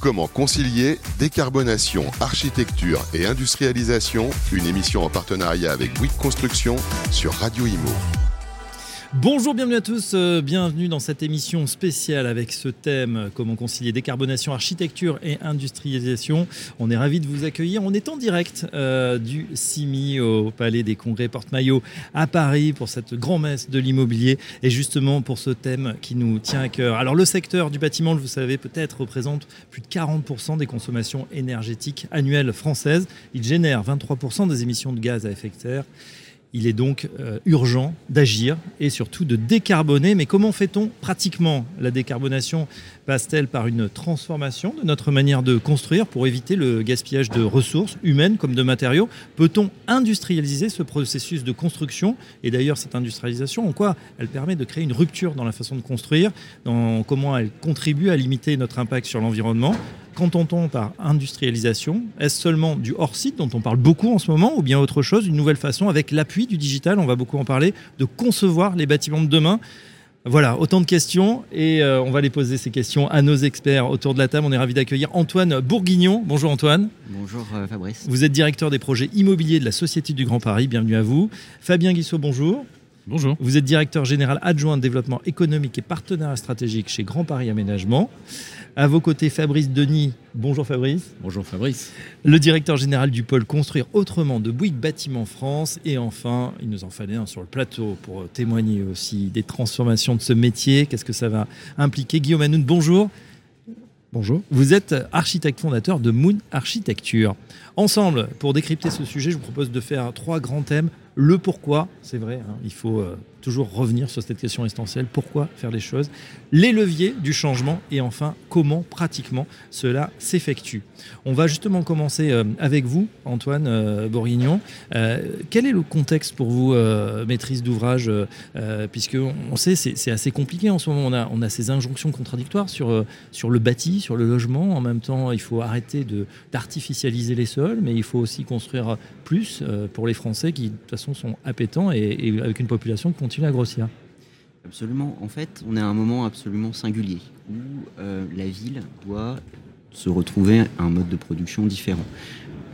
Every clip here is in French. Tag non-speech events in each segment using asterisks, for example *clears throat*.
Comment concilier décarbonation, architecture et industrialisation? Une émission en partenariat avec Bouygues Construction sur Radio Imo. Bonjour, bienvenue à tous, euh, bienvenue dans cette émission spéciale avec ce thème euh, comment concilier décarbonation, architecture et industrialisation. On est ravis de vous accueillir. On est en direct euh, du CIMI au Palais des Congrès Porte-Maillot à Paris pour cette grand-messe de l'immobilier et justement pour ce thème qui nous tient à cœur. Alors le secteur du bâtiment, vous savez peut-être, représente plus de 40% des consommations énergétiques annuelles françaises. Il génère 23% des émissions de gaz à effet de serre. Il est donc euh, urgent d'agir et surtout de décarboner. Mais comment fait-on pratiquement La décarbonation passe-t-elle par une transformation de notre manière de construire pour éviter le gaspillage de ressources humaines comme de matériaux? Peut-on industrialiser ce processus de construction? Et d'ailleurs, cette industrialisation, en quoi elle permet de créer une rupture dans la façon de construire dans Comment elle contribue à limiter notre impact sur l'environnement? Qu'entend-on par industrialisation? Est-ce seulement du hors-site dont on parle beaucoup en ce moment ou bien autre chose, une nouvelle façon? Avec l'appui du digital, on va beaucoup en parler, de concevoir les bâtiments de demain voilà, autant de questions et euh, on va les poser ces questions à nos experts autour de la table. On est ravi d'accueillir Antoine Bourguignon. Bonjour Antoine. Bonjour euh, Fabrice. Vous êtes directeur des projets immobiliers de la Société du Grand Paris. Bienvenue à vous. Fabien Guissot, bonjour. Bonjour. Vous êtes directeur général adjoint de développement économique et partenariat stratégique chez Grand Paris Aménagement. À vos côtés, Fabrice Denis. Bonjour Fabrice. Bonjour Fabrice. Le directeur général du pôle Construire Autrement de Bouygues Bâtiment France. Et enfin, il nous en fallait un sur le plateau pour témoigner aussi des transformations de ce métier. Qu'est-ce que ça va impliquer? Guillaume Hanoun, bonjour. Bonjour. Vous êtes architecte fondateur de Moon Architecture. Ensemble, pour décrypter ce sujet, je vous propose de faire trois grands thèmes. Le pourquoi, c'est vrai, hein, il faut euh, toujours revenir sur cette question essentielle. Pourquoi faire les choses? Les leviers du changement et enfin comment pratiquement cela s'effectue. On va justement commencer euh, avec vous, Antoine euh, Borignon. Euh, quel est le contexte pour vous, maîtrise d'ouvrage Puisque on sait c'est assez compliqué en ce moment. On a, ces injonctions contradictoires sur, sur le bâti, sur le logement. En même temps, il faut arrêter d'artificialiser les sols, mais il faut aussi construire plus pour les Français qui de toute façon sont appétents et, et avec une population qui continue à grossir. Absolument. En fait, on est à un moment absolument singulier où euh, la ville doit se retrouver à un mode de production différent.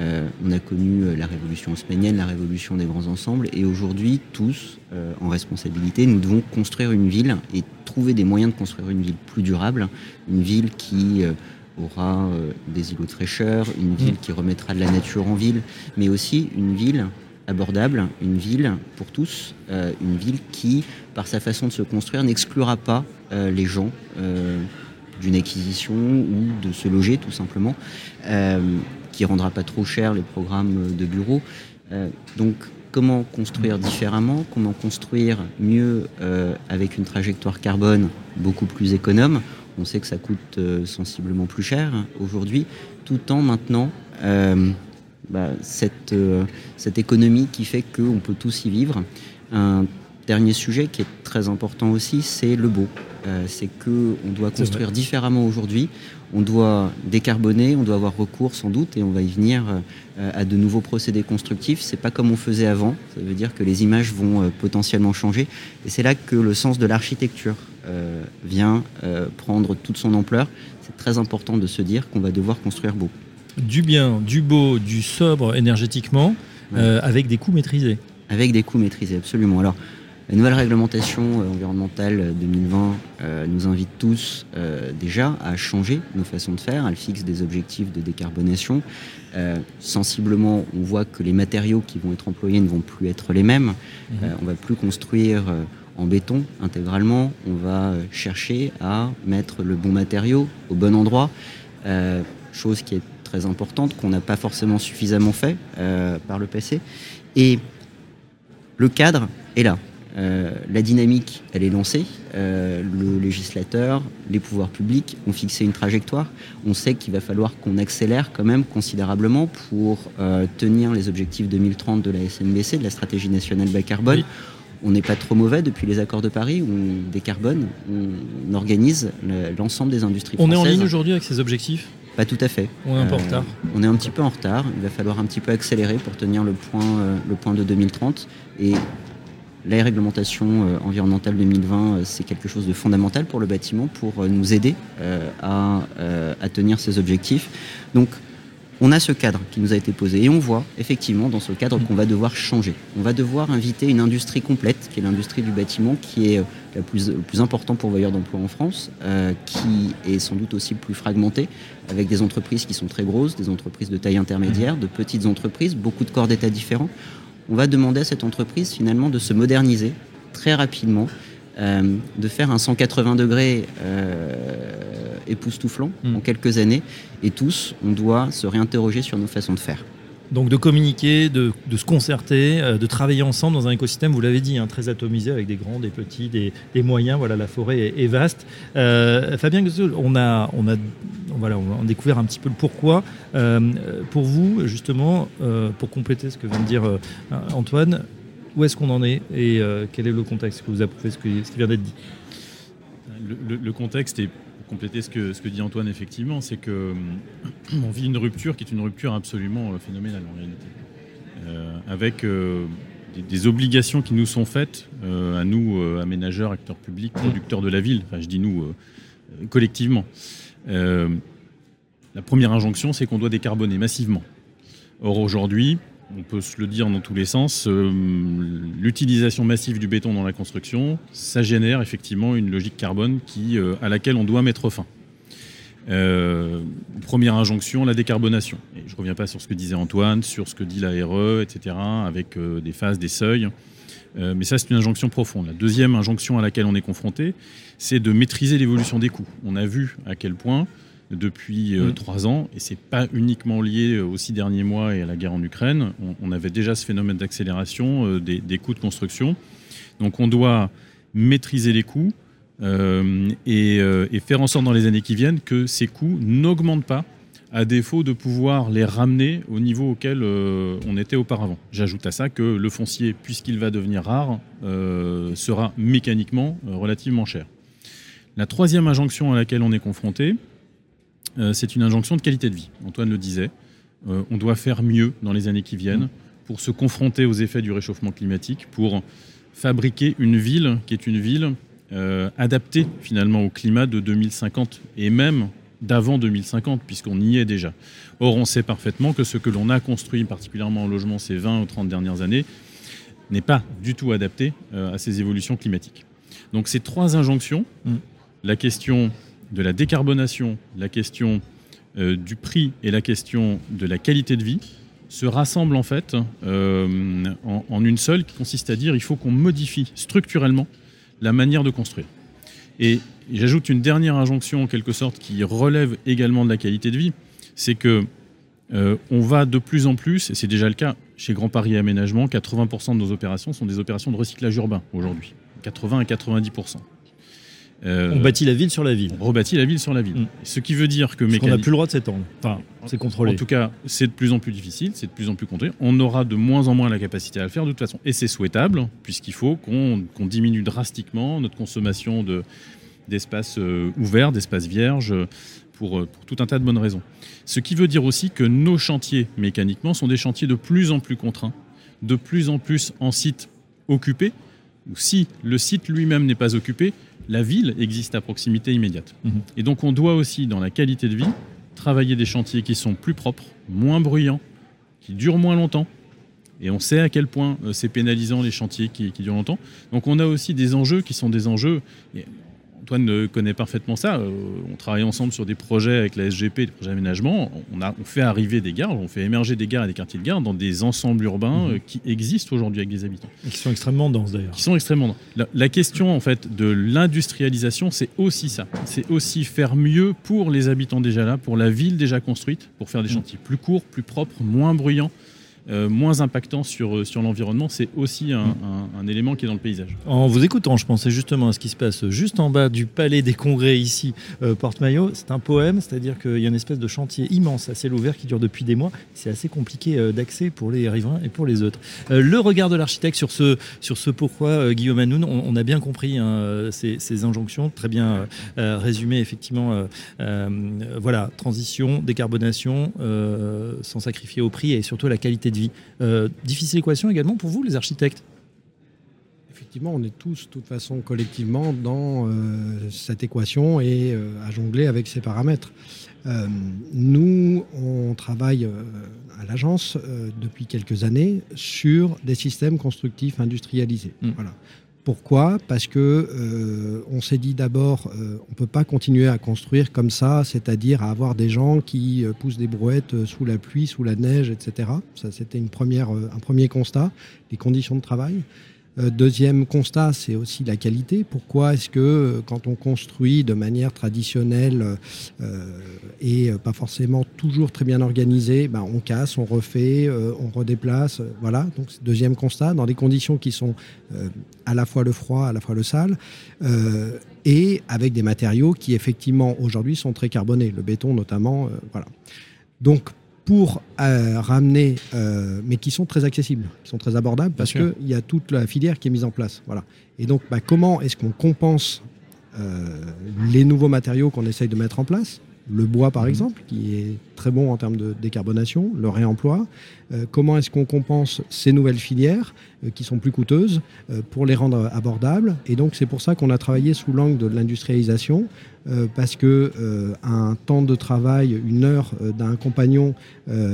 Euh, on a connu euh, la révolution haussmannienne, la révolution des grands ensembles, et aujourd'hui, tous, en responsabilité, nous devons construire une ville et trouver des moyens de construire une ville plus durable, une ville qui aura des îlots de fraîcheur, une ville mmh. qui remettra de la nature en ville, mais aussi une ville abordable, une ville pour tous, euh, une ville qui, par sa façon de se construire, n'exclura pas euh, les gens euh, d'une acquisition ou de se loger tout simplement, qui rendra pas trop cher les programmes de bureaux. donc comment construire différemment, comment construire mieux avec une trajectoire carbone beaucoup plus économe. On sait que ça coûte sensiblement plus cher aujourd'hui, tout en maintenant bah, cette, euh, cette économie qui fait qu'on peut tous y vivre. Un dernier sujet qui est très important aussi, c'est le beau. Euh, c'est qu'on doit construire différemment aujourd'hui, on doit décarboner, on doit avoir recours sans doute, et on va y venir euh, à de nouveaux procédés constructifs. C'est pas comme on faisait avant, ça veut dire que les images vont potentiellement changer, et c'est là que le sens de l'architecture vient prendre toute son ampleur. C'est très important de se dire qu'on va devoir construire beau du bien, du beau, du sobre énergétiquement, euh, avec des coûts maîtrisés. Avec des coûts maîtrisés, absolument. Alors, la nouvelle réglementation euh, environnementale 2020 euh, nous invite tous déjà à changer nos façons de faire. Elle fixe des objectifs de décarbonation. sensiblement, on voit que les matériaux qui vont être employés ne vont plus être les mêmes. On mhm. on va plus construire en béton intégralement. On va chercher à mettre le bon matériau au bon endroit. chose qui est très importante qu'on n'a pas forcément suffisamment fait euh, par le passé. Et le cadre est là. Euh, la dynamique, elle est lancée. Euh, le législateur, les pouvoirs publics ont fixé une trajectoire. On sait qu'il va falloir qu'on accélère quand même considérablement pour tenir les objectifs 2030 de la SNBC, de la stratégie nationale bas carbone. On n'est pas trop mauvais depuis les accords de Paris, on décarbone, on organise l'ensemble des industries on françaises. On est en ligne aujourd'hui avec ces objectifs? Pas tout à fait. On est un peu en retard. Euh, on est un petit peu en retard. Il va falloir un petit peu accélérer pour tenir le point, euh, le point de 2030. Et la réglementation environnementale 2020, c'est quelque chose de fondamental pour le bâtiment, pour nous aider à, à tenir ces objectifs. Donc, on a ce cadre qui nous a été posé et on voit effectivement dans ce cadre qu'on va devoir changer. On va devoir inviter une industrie complète, qui est l'industrie du bâtiment, qui est plus, le plus important pourvoyeur d'emplois en France, euh, qui est sans doute aussi le plus fragmenté, avec des entreprises qui sont très grosses, des entreprises de taille intermédiaire, de petites entreprises, beaucoup de corps d'État différents. On va demander à cette entreprise finalement de se moderniser très rapidement, euh, de faire un 180 degrés euh, époustouflant hmm. en quelques années. Et tous, on doit se réinterroger sur nos façons de faire. Donc de communiquer, de, se concerter, euh, de travailler ensemble dans un écosystème, vous l'avez dit, hein, très atomisé avec des grands, des petits, des, moyens. Voilà, la forêt est, vaste. Fabien on a, on a, voilà, on a découvert un petit peu le pourquoi. pour vous, justement, pour compléter ce que vient de dire Antoine, où est-ce qu'on en est et euh, quel est le contexte que vous approuvez ce, ce qui vient d'être dit? Le, contexte, et pour compléter ce que, ce que dit Antoine, effectivement, c'est qu'on euh, vit une rupture qui est une rupture absolument euh, phénoménale en réalité. avec des, obligations qui nous sont faites, à nous, aménageurs, acteurs publics, producteurs de la ville, enfin je dis nous, collectivement. la première injonction, c'est qu'on doit décarboner massivement. Or aujourd'hui, on peut se le dire dans tous les sens, euh, l'utilisation massive du béton dans la construction, ça génère effectivement une logique carbone euh, à laquelle on doit mettre fin. Euh, première injonction, la décarbonation. je ne reviens pas sur ce que disait Antoine, sur ce que dit la RE, etc., avec des phases, des seuils. mais ça, c'est une injonction profonde. La deuxième injonction à laquelle on est confronté, c'est de maîtriser l'évolution des coûts. On a vu à quel point depuis euh, mm. trois ans, et c'est pas uniquement lié euh, aux six derniers mois et à la guerre en Ukraine. On, avait déjà ce phénomène d'accélération euh, des, coûts de construction. Donc on doit maîtriser les coûts et, faire en sorte dans les années qui viennent que ces coûts n'augmentent pas à défaut de pouvoir les ramener au niveau auquel on était auparavant. J'ajoute à ça que le foncier, puisqu'il va devenir rare, sera mécaniquement relativement cher. La troisième injonction à laquelle on est confronté, c'est une injonction de qualité de vie. Antoine le disait. Euh, on doit faire mieux dans les années qui viennent pour se confronter aux effets du réchauffement climatique, pour fabriquer une ville qui est une ville euh, adaptée finalement au climat de 2050 et même d'avant 2050, puisqu'on y est déjà. Or, on sait parfaitement que ce que l'on a construit, particulièrement en logement ces 20 ou 30 dernières années, n'est pas du tout adapté à ces évolutions climatiques. Donc ces trois injonctions, mm. la question de la décarbonation, la question euh, du prix et la question de la qualité de vie se rassemblent en fait euh, en, une seule qui consiste à dire il faut qu'on modifie structurellement la manière de construire. Et j'ajoute une dernière injonction en quelque sorte qui relève également de la qualité de vie, c'est que euh, on va de plus en plus, et c'est déjà le cas chez Grand Paris Aménagement, 80% de nos opérations sont des opérations de recyclage urbain aujourd'hui, 80 à 90%. Euh, on bâtit la ville sur la ville. On rebâtit la ville sur la ville. Mm. Ce qui veut dire que. On n'a plus le droit de s'étendre. Enfin, c'est contrôlé. En tout cas, c'est de plus en plus difficile, c'est de plus en plus contrôlé. On aura de moins en moins la capacité à le faire de toute façon. Et c'est souhaitable, puisqu'il faut qu'on diminue drastiquement notre consommation d'espaces euh, ouverts, d'espaces vierges, pour, euh, pour, tout un tas de bonnes raisons. Ce qui veut dire aussi que nos chantiers, mécaniquement, sont des chantiers de plus en plus contraints, de plus en plus en site occupé. Si le site lui-même n'est pas occupé, la ville existe à proximité immédiate. Mhm. Et donc on doit aussi, dans la qualité de vie, travailler des chantiers qui sont plus propres, moins bruyants, qui durent moins longtemps. Et on sait à quel point euh, c'est pénalisant les chantiers qui, qui, durent longtemps. Donc on a aussi des enjeux qui sont des enjeux, Antoine connaît parfaitement ça. Euh, on travaille ensemble sur des projets avec la SGP, des projets d'aménagement. On, fait arriver des gares, on fait émerger des gares et des quartiers de gare dans des ensembles urbains mhm. euh, qui existent aujourd'hui avec des habitants. Et qui sont extrêmement denses d'ailleurs. Qui sont extrêmement denses. La, question en fait de l'industrialisation, c'est aussi ça. C'est aussi faire mieux pour les habitants déjà là, pour la ville déjà construite, pour faire des mhm. chantiers plus courts, plus propres, moins bruyants. Euh, moins impactant sur, euh, sur l'environnement, c'est aussi un, un, élément qui est dans le paysage. En vous écoutant, je pensais justement à ce qui se passe juste en bas du palais des congrès ici, euh, Porte-Maillot. C'est un poème, c'est-à-dire qu'il y a une espèce de chantier immense à ciel ouvert qui dure depuis des mois. C'est assez compliqué d'accès pour les riverains et pour les autres. le regard de l'architecte sur ce, sur ce pourquoi, Guillaume Hanoun, on, a bien compris hein, ces, ces, injonctions, très bien résumées effectivement. voilà, transition, décarbonation, sans sacrifier au prix et surtout la qualité de vie. Euh, difficile équation également pour vous, les architectes Effectivement, on est tous, de toute façon, collectivement, dans euh, cette équation et euh, à jongler avec ces paramètres. Euh, nous, on travaille à l'agence depuis quelques années sur des systèmes constructifs industrialisés. Mm. Voilà. Pourquoi? Parce que euh, on s'est dit d'abord, euh, on peut pas continuer à construire comme ça, c'est-à-dire à avoir des gens qui euh, poussent des brouettes euh, sous la pluie, sous la neige, etc. Ça, c'était une première, un premier constat, les conditions de travail? Euh, deuxième constat, c'est aussi la qualité. Pourquoi est-ce que euh, quand on construit de manière traditionnelle euh, et pas forcément toujours très bien organisée, ben, on casse, on refait, on redéplace, voilà. Donc deuxième constat, dans des conditions qui sont à la fois le froid, à la fois le sale, et avec des matériaux qui effectivement aujourd'hui sont très carbonés, le béton notamment, voilà. Donc pour euh, ramener, euh, mais qui sont très accessibles, qui sont très abordables, parce qu'il y a toute la filière qui est mise en place. Voilà. Et donc, bah, comment est-ce qu'on compense euh, les nouveaux matériaux qu'on essaye de mettre en place? Le bois, par exemple, qui est très bon en termes de décarbonation, le réemploi. Euh, comment est-ce qu'on compense ces nouvelles filières euh, qui sont plus coûteuses euh, pour les rendre abordables? Et donc, c'est pour ça qu'on a travaillé sous l'angle de l'industrialisation, parce que un temps de travail, une heure d'un compagnon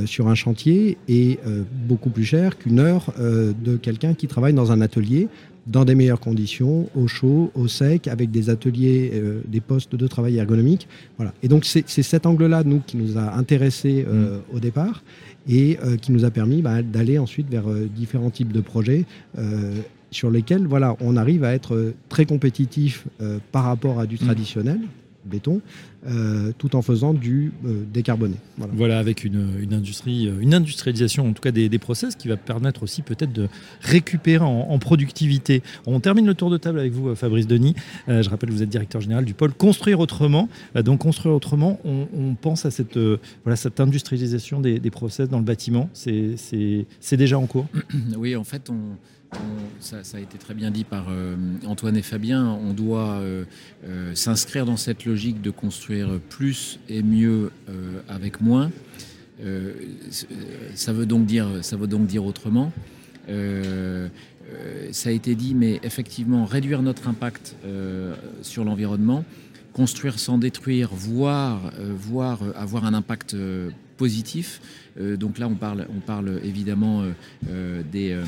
sur un chantier est beaucoup plus cher qu'une heure de quelqu'un qui travaille dans un atelier dans des meilleures conditions, au chaud, au sec, avec des ateliers, euh, des postes de travail ergonomiques. Voilà. Et donc c'est cet angle-là, nous, qui nous a intéressés euh, au départ et euh, qui nous a permis bah, d'aller ensuite vers différents types de projets sur lesquels voilà, on arrive à être très compétitif par rapport à du traditionnel, béton, euh, tout en faisant du euh, décarboné. Voilà. Voilà, avec une, une industrie, euh, une industrialisation en tout cas des, des process qui va permettre aussi peut-être de récupérer en, en productivité. On termine le tour de table avec vous, euh, Fabrice Denis. Euh, je rappelle, vous êtes directeur général du pôle Construire autrement. Euh, donc construire autrement, on, on pense à cette, euh, voilà, cette industrialisation des, des process dans le bâtiment. C'est- C'est c'est déjà en cours? *coughs* Oui, en fait, on, on- ça, ça a été très bien dit par euh, Antoine et Fabien. On doit euh, euh, s'inscrire dans cette logique de construire plus et mieux euh, avec moins. Euh, ça veut donc dire, ça veut donc dire autrement. Euh, ça a été dit, mais effectivement, réduire notre impact sur l'environnement, construire sans détruire, voire, euh, voire euh, avoir un impact euh, positif. Donc là, on parle, on parle évidemment des,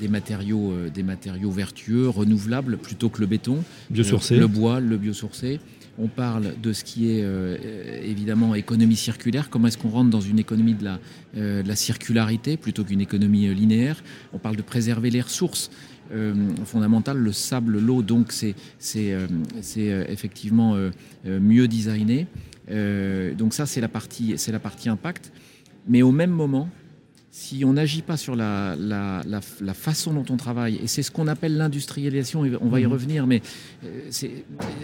des, matériaux, des matériaux vertueux, renouvelables, plutôt que le béton. Biosourcé. Le bois, le biosourcé. On parle de ce qui est euh, évidemment économie circulaire. Comment est-ce qu'on rentre dans une économie de la, euh, circularité plutôt qu'une économie euh, linéaire? On parle de préserver les ressources fondamentales, le sable, l'eau. Donc c'est effectivement mieux designé. Donc ça c'est la partie impact. Mais au même moment, si on n'agit pas sur la, la, la, la façon dont on travaille, et c'est ce qu'on appelle l'industrialisation, et on va y Mhm. revenir, mais euh,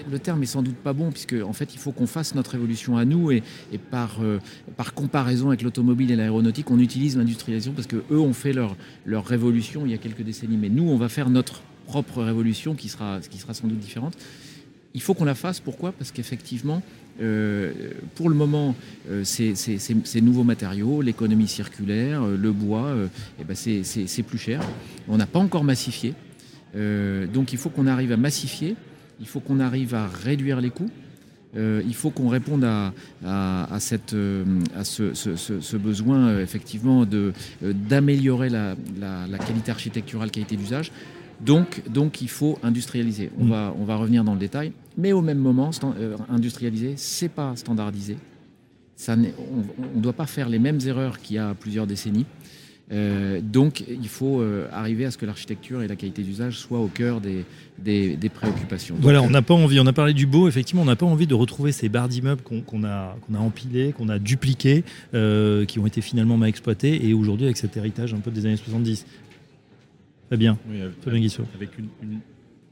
le terme est sans doute pas bon, puisque en fait il faut qu'on fasse notre évolution à nous, et, et par, euh, par comparaison avec l'automobile et l'aéronautique, on utilise l'industrialisation parce que eux ont fait leur, leur révolution il y a quelques décennies, mais nous on va faire notre propre révolution qui sera, qui sera sans doute différente. Il faut qu'on la fasse, pourquoi? Parce qu'effectivement, euh, pour le moment, euh, ces, ces- ces- ces nouveaux matériaux, l'économie circulaire, euh, le bois, eh ben c'est- plus cher. On n'a pas encore massifié. Donc il faut qu'on arrive à massifier, il faut qu'on arrive à réduire les coûts. Il faut qu'on réponde à, à- à cette, à ce, ce- ce- ce besoin effectivement d'améliorer la, la- la qualité architecturale, qualité d'usage. Donc, donc il faut industrialiser. On, Mm. va, on va revenir dans le détail. Mais au même moment, euh, industrialiser, c'est pas standardisé. Ça on ne doit pas faire les mêmes erreurs qu'il y a plusieurs décennies. Euh, donc, il faut euh, arriver à ce que l'architecture et la qualité d'usage soient au cœur des, des- des préoccupations. Donc, Voilà, on n'a pas envie, on a parlé du beau, effectivement, on n'a pas envie de retrouver ces barres d'immeubles qu'on a, qu'on a empilées, qu'on a dupliquées, euh, qui ont été finalement mal exploitées, et aujourd'hui avec cet héritage un peu des années 70. Très bien, Oui, avec- Fabien Guissot. Avec une, une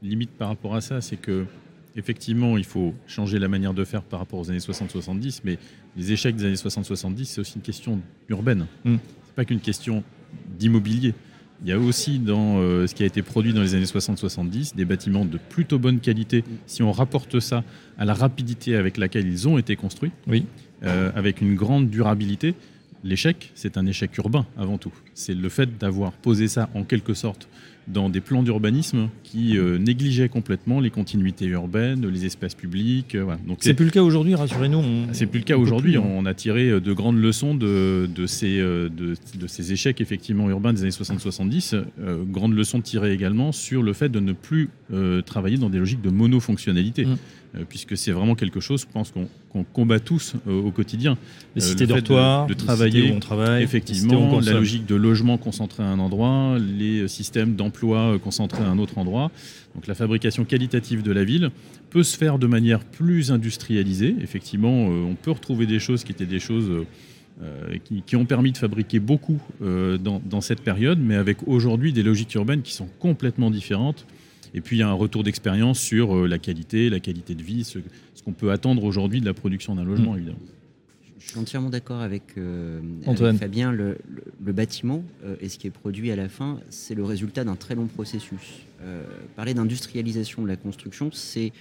limite par rapport à ça, c'est que effectivement, il faut changer la manière de faire par rapport aux années 60-70, mais les échecs des années 60-70, c'est aussi une question urbaine. Mm. C'est pas qu'une question d'immobilier. Il y a aussi dans euh, ce qui a été produit dans les années 60-70 des bâtiments de plutôt bonne qualité. Si on rapporte ça à la rapidité avec laquelle ils ont été construits, Oui. euh, avec une grande durabilité, l'échec, c'est un échec urbain avant tout. C'est le fait d'avoir posé ça en quelque sorte dans des plans d'urbanisme qui euh, négligeaient complètement les continuités urbaines, les espaces publics. Euh, voilà. Donc C'est plus le cas aujourd'hui, rassurez-nous. on- c'est plus le cas aujourd'hui. hein. On a tiré euh, de grandes leçons de, de ces, euh, de, de ces échecs effectivement urbains des années 60-70. Euh, grandes leçons tirées également sur le fait de ne plus travailler dans des logiques de monofonctionnalité. Mm. Euh, puisque c'est vraiment quelque chose, je pense, qu'on combat tous euh, au quotidien. Les Euh, cités le de- dortoirs, de travailler, où on travaille, où on Effectivement, la logique de logement concentré à un endroit, les systèmes d'emploi concentrés à un autre endroit. Donc la fabrication qualitative de la ville peut se faire de manière plus industrialisée. Effectivement, on peut retrouver des choses qui étaient des choses euh, qui, qui ont permis de fabriquer beaucoup euh, dans, dans cette période, mais avec aujourd'hui des logiques urbaines qui sont complètement différentes. Et puis il y a un retour d'expérience sur euh, la qualité, la qualité de vie, ce, ce qu'on peut attendre aujourd'hui de la production d'un logement, évidemment. Je suis entièrement d'accord avec, euh, avec. Fabien. Le, le- le bâtiment euh, et ce qui est produit à la fin, c'est le résultat d'un très long processus. Euh, parler d'industrialisation de la construction, c'est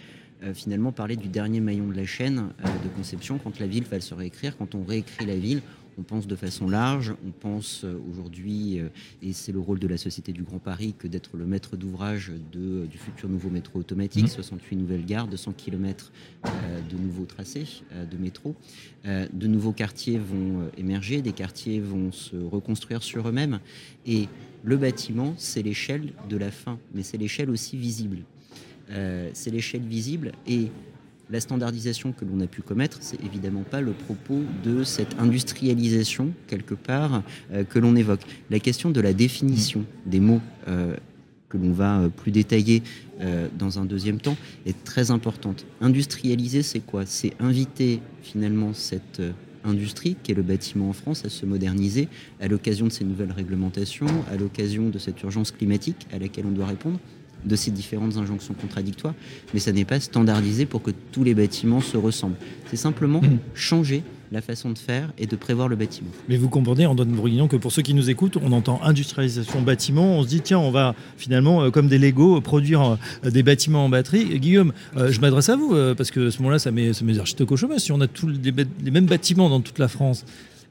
euh, finalement parler du dernier maillon de la chaîne euh, de conception. Quand la ville va se réécrire, quand on réécrit la ville, on pense de façon large. On pense euh, aujourd'hui, euh, et c'est le rôle de la Société du Grand Paris, que d'être le maître d'ouvrage de, du futur nouveau métro automatique, Mhm. 68 nouvelles gares, 200 km de nouveaux tracés euh, de métro. Euh, de nouveaux quartiers vont euh, émerger, des quartiers vont se reconstruire sur eux-mêmes. Et le bâtiment, c'est l'échelle de la fin, mais c'est l'échelle aussi visible. Euh, c'est l'échelle visible et la standardisation que l'on a pu commettre, c'est évidemment pas le propos de cette industrialisation, quelque part, euh, que l'on évoque. La question de la définition des mots euh, que l'on va euh, plus détailler dans un deuxième temps est très importante. Industrialiser, c'est quoi? C'est inviter finalement cette industrie qui est le bâtiment en France à se moderniser à l'occasion de ces nouvelles réglementations, à l'occasion de cette urgence climatique à laquelle on doit répondre de ces différentes injonctions contradictoires, mais ça n'est pas standardisé pour que tous les bâtiments se ressemblent. C'est simplement Mhm. changer la façon de faire et de prévoir le bâtiment. Mais vous comprenez, Antoine Bourguignon, que pour ceux qui nous écoutent, on entend industrialisation bâtiment, on se dit tiens, on va finalement, euh, comme des Lego, produire euh, des bâtiments en batterie. Guillaume, euh, je m'adresse à vous, parce que à ce moment-là, ça met, ça met les architectes au chômage. Si on a tous les mêmes bâtiments dans toute la France,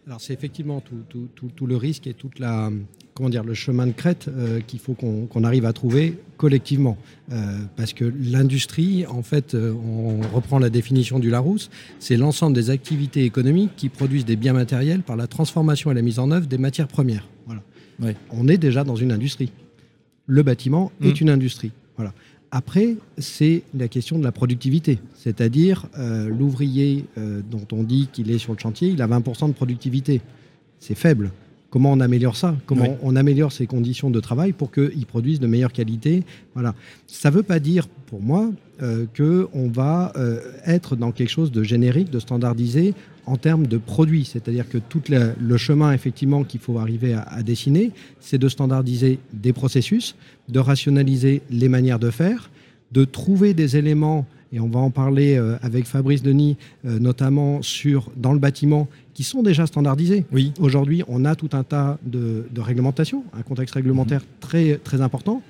Alors c'est effectivement tout, tout- tout- tout le risque et toute la comment dire le chemin de crête euh, qu'il faut qu'on arrive à trouver collectivement. Euh, parce que l'industrie en fait euh, on reprend la définition du Larousse c'est l'ensemble des activités économiques qui produisent des biens matériels par la transformation et la mise en œuvre des matières premières. Voilà. Ouais. on est déjà dans une industrie. Le bâtiment Mm. est une industrie. Voilà après, c'est la question de la productivité, c'est-à-dire euh, l'ouvrier euh, dont on dit qu'il est sur le chantier, il a 20% de productivité. C'est faible. Comment on améliore ça? Comment Oui. on améliore ses conditions de travail pour qu'il produise de meilleure qualité? Voilà. Ça ne veut pas dire, pour moi, euh, qu'on va euh, être dans quelque chose de générique, de standardisé en termes de produits. C'est-à-dire que tout la- le chemin, effectivement, qu'il faut arriver à, à dessiner, c'est de standardiser des processus, de rationaliser les manières de faire, de trouver des éléments, et on va en parler euh, avec Fabrice Denis, euh, notamment sur, dans le bâtiment, qui sont déjà standardisés. oui, Aujourd'hui, on a tout un tas de, de réglementations, un contexte réglementaire très, très important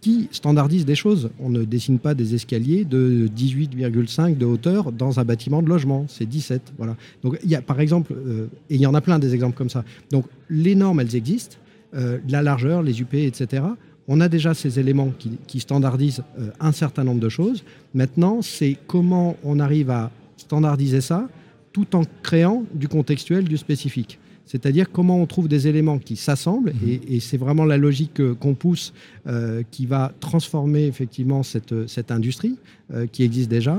qui standardise des choses. On ne dessine pas des escaliers de 18,5 de hauteur dans un bâtiment de logement, c'est 17. Voilà. Donc il y a par exemple, euh, et il y en a plein des exemples comme ça. Donc les normes, elles existent, la largeur, les UP, etc. On a déjà ces éléments qui, qui standardisent euh, un certain nombre de choses. Maintenant, c'est comment on arrive à standardiser ça tout en créant du contextuel, du spécifique. C'est-à-dire comment on trouve des éléments qui s'assemblent, Mhm. et, et c'est vraiment la logique euh, qu'on pousse euh, qui va transformer effectivement cette, cette industrie euh, qui existe déjà,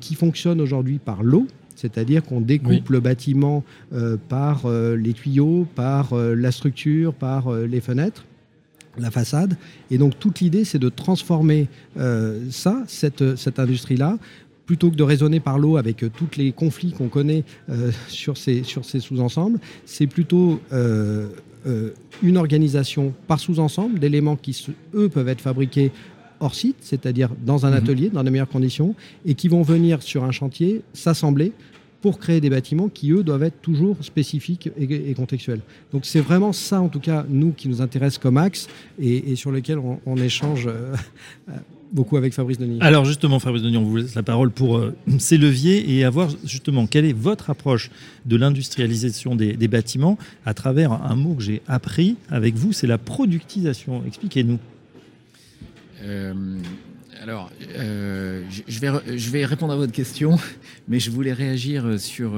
qui fonctionne aujourd'hui par l'eau. C'est-à-dire qu'on découpe Oui. le bâtiment par les tuyaux, par la structure, par les fenêtres, la façade. Et donc toute l'idée, c'est de transformer euh, ça, cette, cette industrie-là, plutôt que de raisonner par l'eau avec euh, tous les conflits qu'on connaît euh, sur ces, sur ces sous-ensembles, c'est plutôt euh, euh, une organisation par sous-ensemble d'éléments qui, se- eux, peuvent être fabriqués hors site, c'est-à-dire dans un Mhm. atelier, dans les meilleures conditions, et qui vont venir sur un chantier s'assembler pour créer des bâtiments qui, eux, doivent être toujours spécifiques et, et contextuels. Donc c'est vraiment ça, en tout cas, nous, qui nous intéresse comme axe et, et sur lequel on, on échange euh, *laughs* beaucoup avec Fabrice Denis. Alors justement, Fabrice Denis, on vous laisse la parole pour euh, *clears throat* ces leviers et avoir justement quelle est votre approche de l'industrialisation des, des bâtiments à travers un mot que j'ai appris avec vous, c'est la productisation. Expliquez-nous. Alors, je, vais, je vais répondre à votre question, *laughs* mais je voulais réagir sur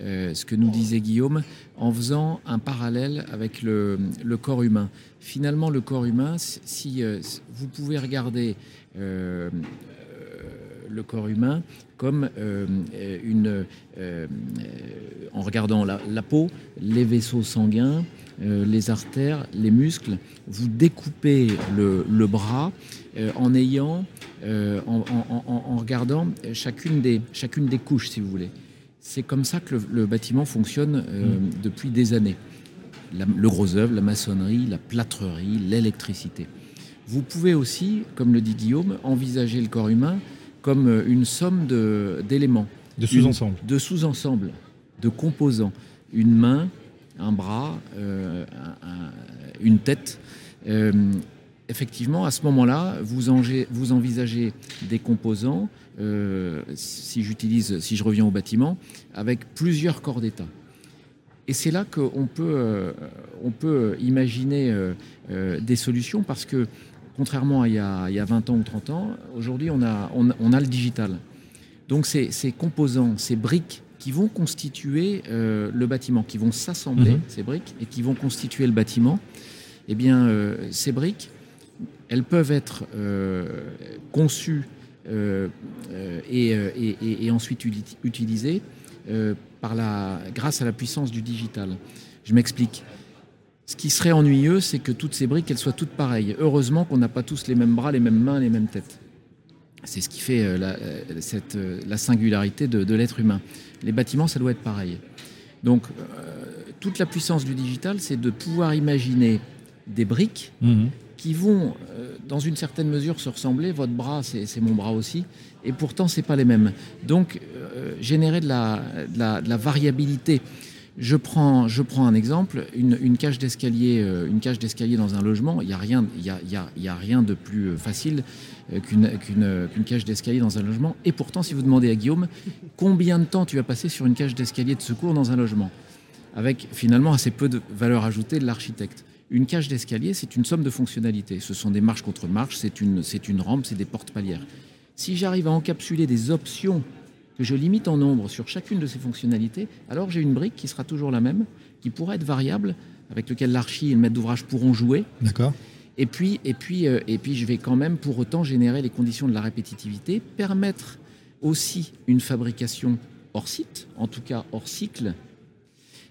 ce que nous disait Guillaume en faisant un parallèle avec le, corps humain. Finalement, le corps humain, si vous pouvez regarder le corps humain comme euh, une, euh, en regardant la, peau, les vaisseaux sanguins, euh, les artères, les muscles. Vous découpez le, bras en ayant, en, regardant chacune des, chacune des couches, si vous voulez. C'est comme ça que le, bâtiment fonctionne mmh. depuis des années. le gros œuvre, la maçonnerie, la plâtrerie, l'électricité. Vous pouvez aussi, comme le dit Guillaume, envisager le corps humain comme euh, une somme d'éléments. De, sous-ensembles. De sous-ensembles, de composants. Une main, un bras, euh, une tête. Euh, effectivement, à ce moment-là, vous, vous, envisagez des composants, si j'utilise, si je reviens au bâtiment, avec plusieurs corps d'état. Et c'est là qu'on peut, on peut imaginer des solutions parce que contrairement à il y, a, 20 ans ou 30 ans, aujourd'hui on a, on, a le digital. Donc ces, ces, composants, ces briques qui vont constituer euh, le bâtiment, qui vont s'assembler, mhm. ces briques, et qui vont constituer le bâtiment, eh bien euh, ces briques, elles peuvent être euh, conçues et, et, ensuite utilisées par la, grâce à la puissance du digital. Je m'explique. Ce qui serait ennuyeux, c'est que toutes ces briques, elles soient toutes pareilles. Heureusement qu'on n'a pas tous les mêmes bras, les mêmes mains, les mêmes têtes. C'est ce qui fait euh, euh, euh, la singularité de, l'être humain. Les bâtiments, ça doit être pareil. Donc, toute la puissance du digital, c'est de pouvoir imaginer des briques mhm. Qui vont, dans une certaine mesure, se ressembler. Votre bras, c'est mon bras aussi, et pourtant, c'est pas les mêmes. Donc, générer de la, variabilité. Je prends, un exemple, une, cage d'escalier, euh, une cage d'escalier dans un logement. Il n'y a rien, de plus euh, facile euh, qu'une cage d'escalier dans un logement. Et pourtant, si vous demandez à Guillaume, combien de temps tu as passé sur une cage d'escalier de secours dans un logement, avec finalement assez peu de valeur ajoutée de l'architecte. Une cage d'escalier, c'est une somme de fonctionnalités. Ce sont des marches contre marches, c'est une, une rampe, c'est des portes palières. Si j'arrive à encapsuler des options que je limite en nombre sur chacune de ces fonctionnalités, alors j'ai une brique qui sera toujours la même, qui pourra être variable, avec lequel l'archi et le maître d'ouvrage pourront jouer. D'accord. Et puis, et, puis, euh, et puis, je vais quand même pour autant générer les conditions de la répétitivité, permettre aussi une fabrication hors site, en tout cas hors cycle,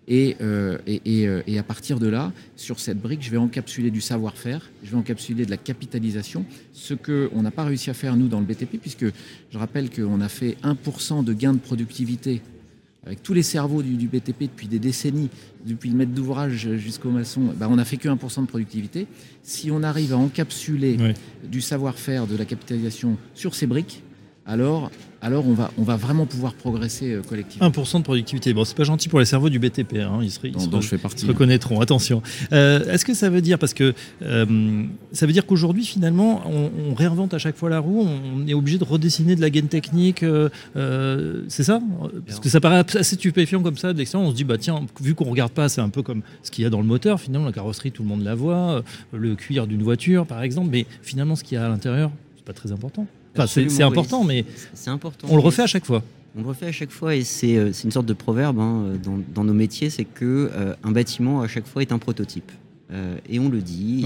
euh, euh, et, à partir de là, sur cette brique, je vais encapsuler du savoir-faire, je vais encapsuler de la capitalisation, ce qu'on n'a pas réussi à faire nous dans le BTP, puisque je rappelle qu'on a fait 1% de gain de productivité avec tous les cerveaux du, BTP depuis des décennies, depuis le maître d'ouvrage jusqu'au maçon, bah, on n'a fait que 1% de productivité. Si on arrive à encapsuler du savoir-faire, de la capitalisation sur ces briques, alors alors on va, on va vraiment pouvoir progresser euh, collectivement. 1% de productivité. Bon, c'est pas gentil pour les cerveaux du BTP. Hein. Ils, se, je fais partie, reconnaîtront. Attention. Euh, est-ce que ça veut dire, parce que euh, ça veut dire qu'aujourd'hui, finalement, on, réinvente à chaque fois la roue, on est obligé de redessiner de la gaine technique. c'est ça? Parce que ça paraît assez stupéfiant comme ça. On se dit, bah tiens, vu qu'on regarde pas, c'est un peu comme ce qu'il y a dans le moteur. Finalement, la carrosserie, tout le monde la voit. Le cuir d'une voiture, par exemple. Mais finalement, ce qu'il y a à l'intérieur, c'est pas très important c'est important, mais c'est important. On le refait à chaque fois. On le refait à chaque fois et c'est euh, une sorte de proverbe hein, dans, nos métiers, c'est que euh, un bâtiment à chaque fois est un prototype. Euh, et on le dit.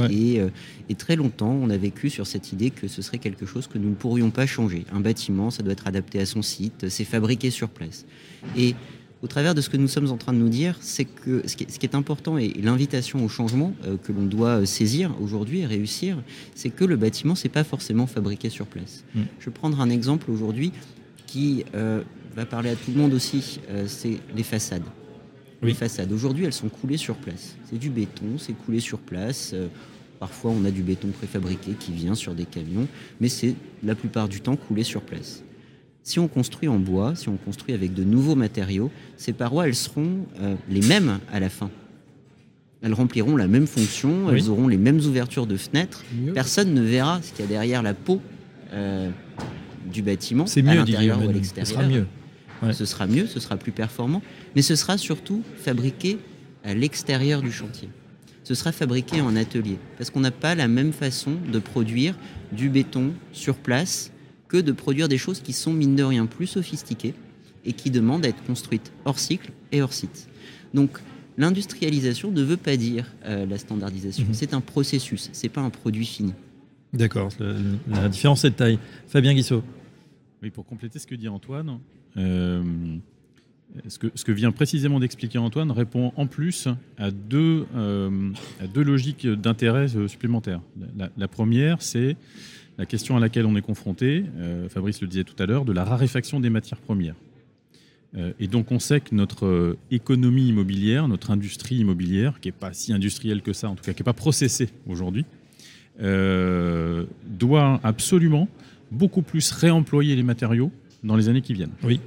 Et, très longtemps, on a vécu sur cette idée que ce serait quelque chose que nous ne pourrions pas changer. Un bâtiment, ça doit être adapté à son site, c'est fabriqué sur place. Et au travers de ce que nous sommes en train de nous dire, c'est que ce qui, est, important et, l'invitation au changement euh, que l'on doit saisir aujourd'hui et réussir, c'est que le bâtiment, c'est pas forcément fabriqué sur place. Mm. Je vais prendre un exemple aujourd'hui qui euh, va parler à tout le monde aussi, euh, c'est les façades. Les façades, aujourd'hui, elles sont coulées sur place. C'est du béton, c'est coulé sur place. Parfois, on a du béton préfabriqué qui vient sur des camions, mais c'est la plupart du temps coulé sur place. Si on construit en bois, si on construit avec de nouveaux matériaux, ces parois, elles seront euh, les mêmes à la fin. Elles rempliront la même fonction, elles auront les mêmes ouvertures de fenêtres. Personne ne verra ce qu'il y a derrière la peau euh, du bâtiment, à l'intérieur ou à l'extérieur. Ce sera mieux. Ce sera mieux, ce sera plus performant, mais ce sera surtout fabriqué à l'extérieur du chantier. ce sera fabriqué en atelier. Parce qu'on n'a pas la même façon de produire du béton sur place que de produire des choses qui sont, mine de rien, plus sophistiquées et qui demandent à être construites hors cycle et hors site. Donc, l'industrialisation ne veut pas dire euh, la standardisation. Mhm. C'est un processus, c'est pas un produit fini. D'accord, la différence est de taille. Fabien Guissot. Oui, pour compléter ce que dit Antoine, euh, ce, que, ce que vient précisément d'expliquer Antoine répond en plus à deux, euh, à deux logiques d'intérêt supplémentaires. La, la première, c'est la question à laquelle on est confronté, euh, Fabrice le disait tout à l'heure, de la raréfaction des matières premières. Euh, et donc on sait que notre euh, économie immobilière, notre industrie immobilière, qui n'est pas si industrielle que ça, en tout cas qui n'est pas processée aujourd'hui, euh, doit absolument beaucoup plus réemployer les matériaux dans les années qui viennent. Oui.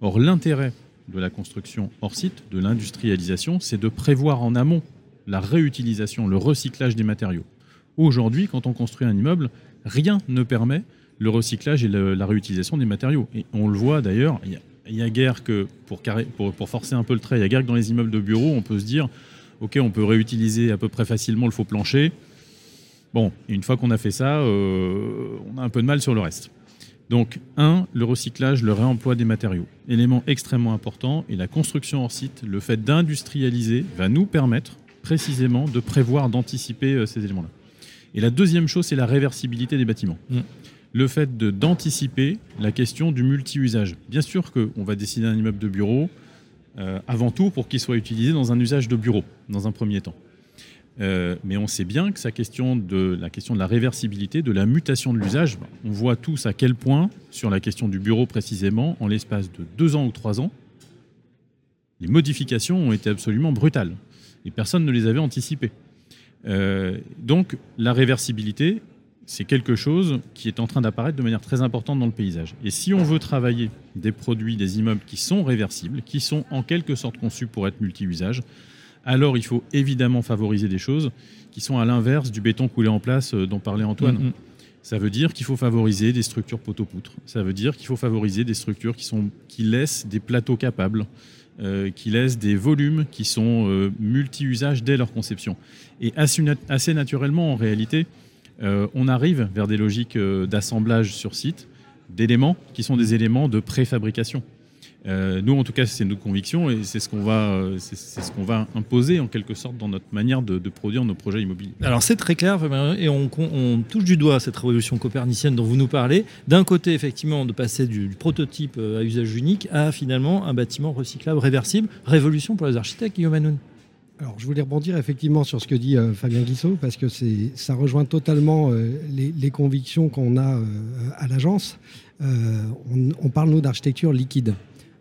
Or, l'intérêt de la construction hors site, de l'industrialisation, c'est de prévoir en amont la réutilisation, le recyclage des matériaux. Aujourd'hui, quand on construit un immeuble, rien ne permet le recyclage et la réutilisation des matériaux. Et on le voit d'ailleurs, il y a- guère que, pour, forcer un peu le trait, il y a guère que dans les immeubles de bureaux, on peut se dire, OK, on peut réutiliser à peu près facilement le faux plancher. Bon, une fois qu'on a fait ça, euh, on a un peu de mal sur le reste. Donc, un, le recyclage, le réemploi des matériaux. Élément extrêmement important. Et la construction hors site, le fait d'industrialiser, va nous permettre précisément de prévoir, d'anticiper euh, ces éléments-là. Et la deuxième chose, c'est la réversibilité des bâtiments. Mm. Le fait d'anticiper la question du multi-usage. Bien sûr qu'on va décider un immeuble de bureau euh, avant tout pour qu'il soit utilisé dans un usage de bureau, dans un premier temps. Euh, mais on sait bien que sa question de, la question de la réversibilité, de la mutation de l'usage, bah, on voit tous à quel point, sur la question du bureau précisément, en l'espace de deux ans ou trois ans, les modifications ont été absolument brutales. Et personne ne les avait anticipées. Euh, donc la réversibilité, c'est quelque chose qui est en train d'apparaître de manière très importante dans le paysage. Et si on veut travailler des produits, des immeubles qui sont réversibles, qui sont en quelque sorte conçus pour être multi-usages, alors il faut évidemment favoriser des choses qui sont à l'inverse du béton coulé en place euh, dont parlait Antoine. Mhm. Ça veut dire qu'il faut favoriser des structures poteau-poutre. Ça veut dire qu'il faut favoriser des structures qui, sont, qui laissent des plateaux capables, euh, qui laissent des volumes qui sont euh, multi-usages dès leur conception. Et assez, nat- assez naturellement, en réalité, euh, on arrive vers des logiques d'assemblage sur site d'éléments qui sont des éléments de préfabrication. Euh, nous, en tout cas, c'est notre conviction et c'est ce qu'on va, euh, c'est c'est ce qu'on va imposer en quelque sorte dans notre manière de, de produire nos projets immobiliers. Alors c'est très clair Fabien, et on, on touche du doigt cette révolution copernicienne dont vous nous parlez. D'un côté, effectivement, de passer du, du prototype euh, à usage unique à finalement un bâtiment recyclable, réversible. Révolution pour les architectes, Guillaume Hanoun. Alors, je voulais rebondir effectivement sur ce que dit euh, Fabien Guissot, parce que c'est, ça rejoint totalement euh, les, les convictions qu'on a euh, à l'agence. Euh, on, on parle, nous, d'architecture liquide.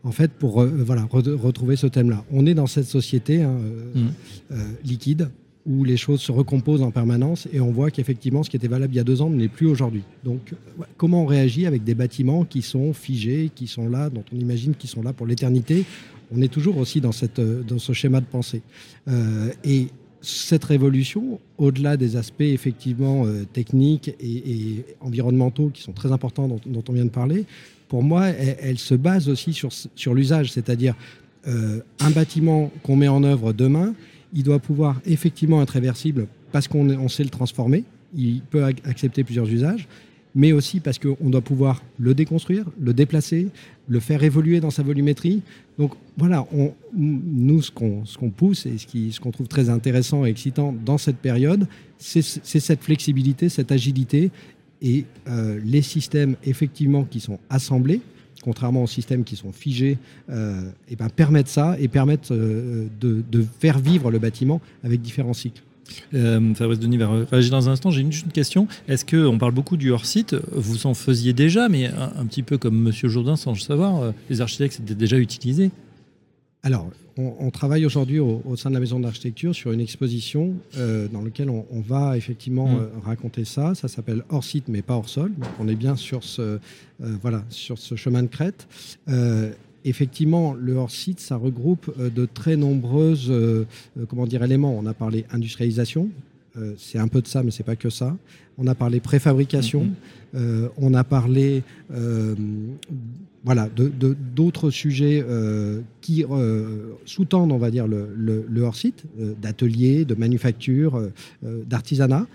En fait, pour euh, voilà, re- retrouver ce thème-là. On est dans cette société hein, euh, Mhm. euh, liquide où les choses se recomposent en permanence et on voit qu'effectivement, ce qui était valable il y a deux ans ne l'est plus aujourd'hui. Donc, comment on réagit avec des bâtiments qui sont figés, qui sont là, dont on imagine qu'ils sont là pour l'éternité? On est toujours aussi dans, cette, dans ce schéma de pensée. Euh, et cette révolution, au-delà des aspects effectivement euh, techniques et, environnementaux qui sont très importants dont, on vient de parler, pour moi, elle, se base aussi sur, sur l'usage, c'est-à-dire euh, un bâtiment qu'on met en œuvre demain, il doit pouvoir effectivement être réversible parce qu'on on sait le transformer, il peut ac- accepter plusieurs usages, mais aussi parce qu'on doit pouvoir le déconstruire, le déplacer, le faire évoluer dans sa volumétrie. Donc voilà, nous, ce qu'on pousse et ce qu'on trouve très intéressant et excitant dans cette période, c'est cette flexibilité, cette agilité et euh, les systèmes effectivement qui sont assemblés, contrairement aux systèmes qui sont figés, euh, et ben, permettent ça et permettent euh, de faire vivre le bâtiment avec différents cycles. Euh, Fabrice Denis va réagir dans un instant. J'ai une, juste une question. Est-ce que on parle beaucoup du hors-site Vous en faisiez déjà, mais un, un petit peu comme Monsieur Jourdain, sans le savoir, euh, les architectes c'était déjà utilisé. Alors, on, on travaille aujourd'hui au, au sein de la maison d'architecture sur une exposition euh, dans laquelle on, on va effectivement Mm. euh, raconter ça. Ça s'appelle hors site mais pas hors sol. Donc on est bien sur ce, voilà, sur ce chemin de crête. Effectivement, le hors site, ça regroupe euh, de très nombreuses euh, euh, comment dire, éléments. On a parlé industrialisation. euh, c'est un peu de ça, mais c'est pas que ça. On a parlé préfabrication. Mhm. euh, on a parlé euh, voilà, d'autres sujets qui sous-tendent, on va dire, le, le hors-site, d'ateliers, de manufacture, d'artisanat